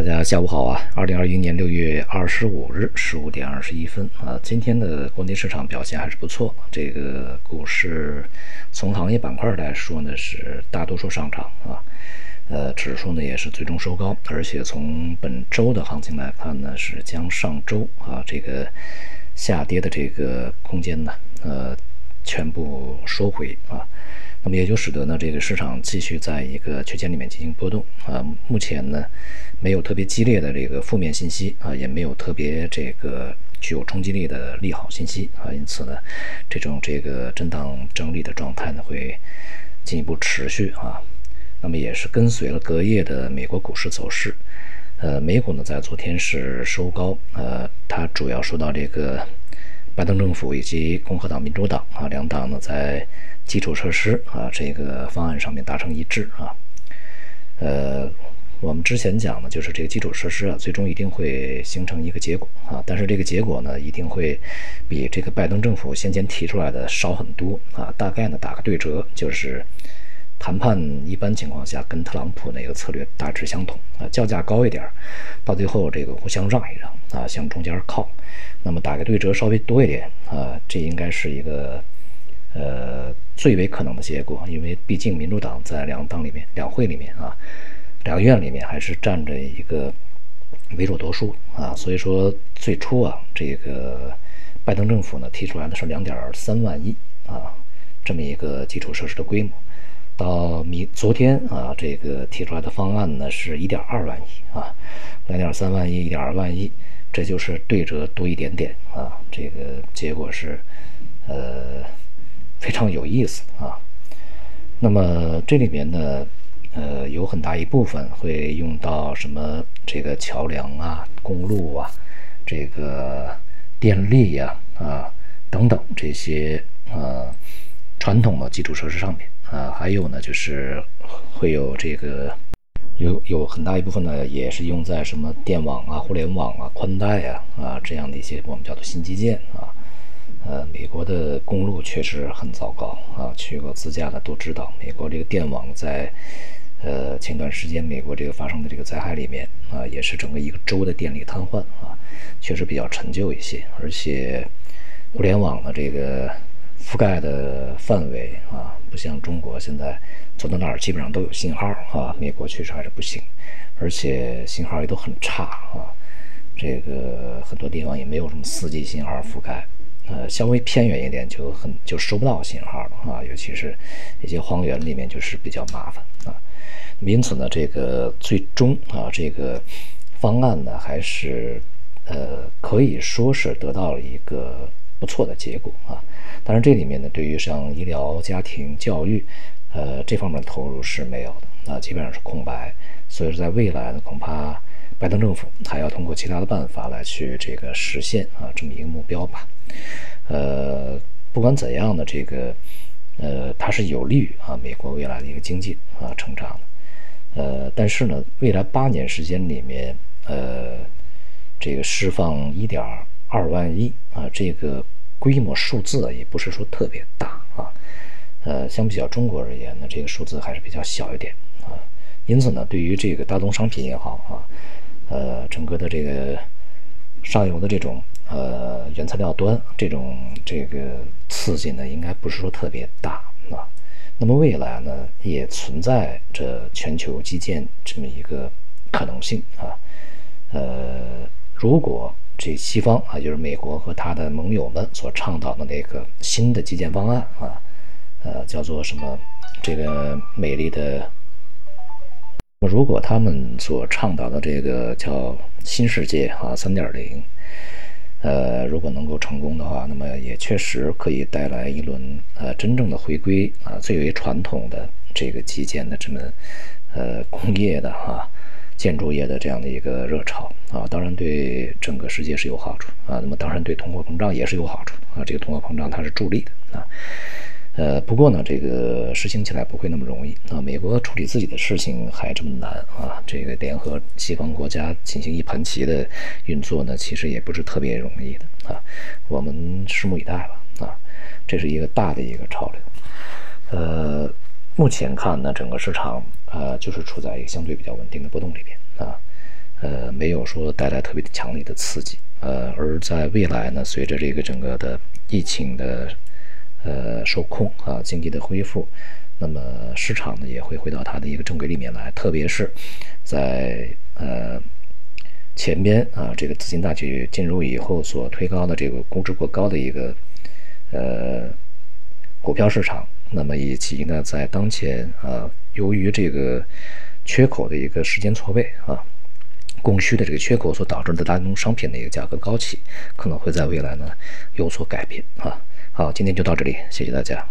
大家下午好啊！二零二一年六月二十五日十五点二十一分啊，今天的国内市场表现还是不错。这个股市从行业板块来说呢，是大多数上涨啊，呃，指数呢也是最终收高，而且从本周的行情来看呢，是将上周啊这个下跌的这个空间呢，呃，全部收回啊。那么也就使得呢，这个市场继续在一个区间里面进行波动啊。目前呢，没有特别激烈的这个负面信息啊，也没有特别这个具有冲击力的利好信息啊，因此呢，这种这个震荡整理的状态呢，会进一步持续啊。那么也是跟随了隔夜的美国股市走势，呃，美股呢在昨天是收高，呃，它主要受到这个拜登政府以及共和党、民主党啊两党呢在。基础设施啊，这个方案上面达成一致啊，呃，我们之前讲的就是这个基础设施啊，最终一定会形成一个结果啊，但是这个结果呢，一定会比这个拜登政府先前提出来的少很多啊，大概呢打个对折，就是谈判一般情况下跟特朗普那个策略大致相同啊，叫价高一点，到最后这个互相让一让啊，向中间靠，那么打个对折稍微多一点啊，这应该是一个。呃，最为可能的结果，因为毕竟民主党在两党里面、两会里面啊，两院里面还是占着一个为主多数啊，所以说最初啊，这个拜登政府呢提出来的是两点三万亿啊，这么一个基础设施的规模，到明昨天啊，这个提出来的方案呢是一点二万亿啊，两点三万亿、一点二万亿，这就是对折多一点点啊，这个结果是呃。非常有意思啊，那么这里面呢，呃，有很大一部分会用到什么这个桥梁啊、公路啊、这个电力呀啊等等这些呃传统的基础设施上面啊，还有呢就是会有这个有有很大一部分呢也是用在什么电网啊、互联网啊、宽带啊啊这样的一些我们叫做新基建啊。呃，美国的公路确实很糟糕啊，去过自驾的都知道，美国这个电网在，呃，前段时间美国这个发生的这个灾害里面啊，也是整个一个州的电力瘫痪啊，确实比较陈旧一些，而且互联网的这个覆盖的范围啊，不像中国现在走到哪儿基本上都有信号啊，美国确实还是不行，而且信号也都很差啊，这个很多地方也没有什么四 G 信号覆盖。呃，稍微偏远一点就很就收不到信号了啊，尤其是一些荒原里面就是比较麻烦啊。因此呢，这个最终啊，这个方案呢，还是呃可以说是得到了一个不错的结果啊。当然，这里面呢，对于像医疗、家庭、教育，呃这方面投入是没有的啊，基本上是空白。所以说，在未来呢，恐怕拜登政府还要通过其他的办法来去这个实现啊这么一个目标吧。呃，不管怎样的这个，呃，它是有利于啊美国未来的一个经济啊成长的，呃，但是呢，未来八年时间里面，呃，这个释放一点二万亿啊，这个规模数字也不是说特别大啊，呃，相比较中国而言呢，这个数字还是比较小一点啊，因此呢，对于这个大宗商品也好啊，呃，整个的这个上游的这种。呃，原材料端这种这个刺激呢，应该不是说特别大啊。那么未来呢，也存在着全球基建这么一个可能性啊。呃，如果这西方啊，就是美国和他的盟友们所倡导的那个新的基建方案啊，呃，叫做什么这个美丽的，如果他们所倡导的这个叫新世界啊，三点零。呃，如果能够成功的话，那么也确实可以带来一轮呃真正的回归啊，最为传统的这个基建的这么呃工业的哈建筑业的这样的一个热潮啊，当然对整个世界是有好处啊，那么当然对通货膨胀也是有好处啊，这个通货膨胀它是助力的啊。呃，不过呢，这个实行起来不会那么容易啊。美国处理自己的事情还这么难啊，这个联合西方国家进行一盘棋的运作呢，其实也不是特别容易的啊。我们拭目以待吧啊，这是一个大的一个潮流。呃，目前看呢，整个市场啊，就是处在一个相对比较稳定的波动里边啊。呃，没有说带来特别强烈的刺激。呃，而在未来呢，随着这个整个的疫情的受控啊，经济的恢复，那么市场呢也会回到它的一个正轨里面来。特别是在呃前边啊，这个资金大举进入以后所推高的这个估值过高的一个呃股票市场，那么以及呢在当前啊，由于这个缺口的一个时间错位啊。供需的这个缺口所导致的大宗商品的一个价格高企，可能会在未来呢有所改变啊。好，今天就到这里，谢谢大家。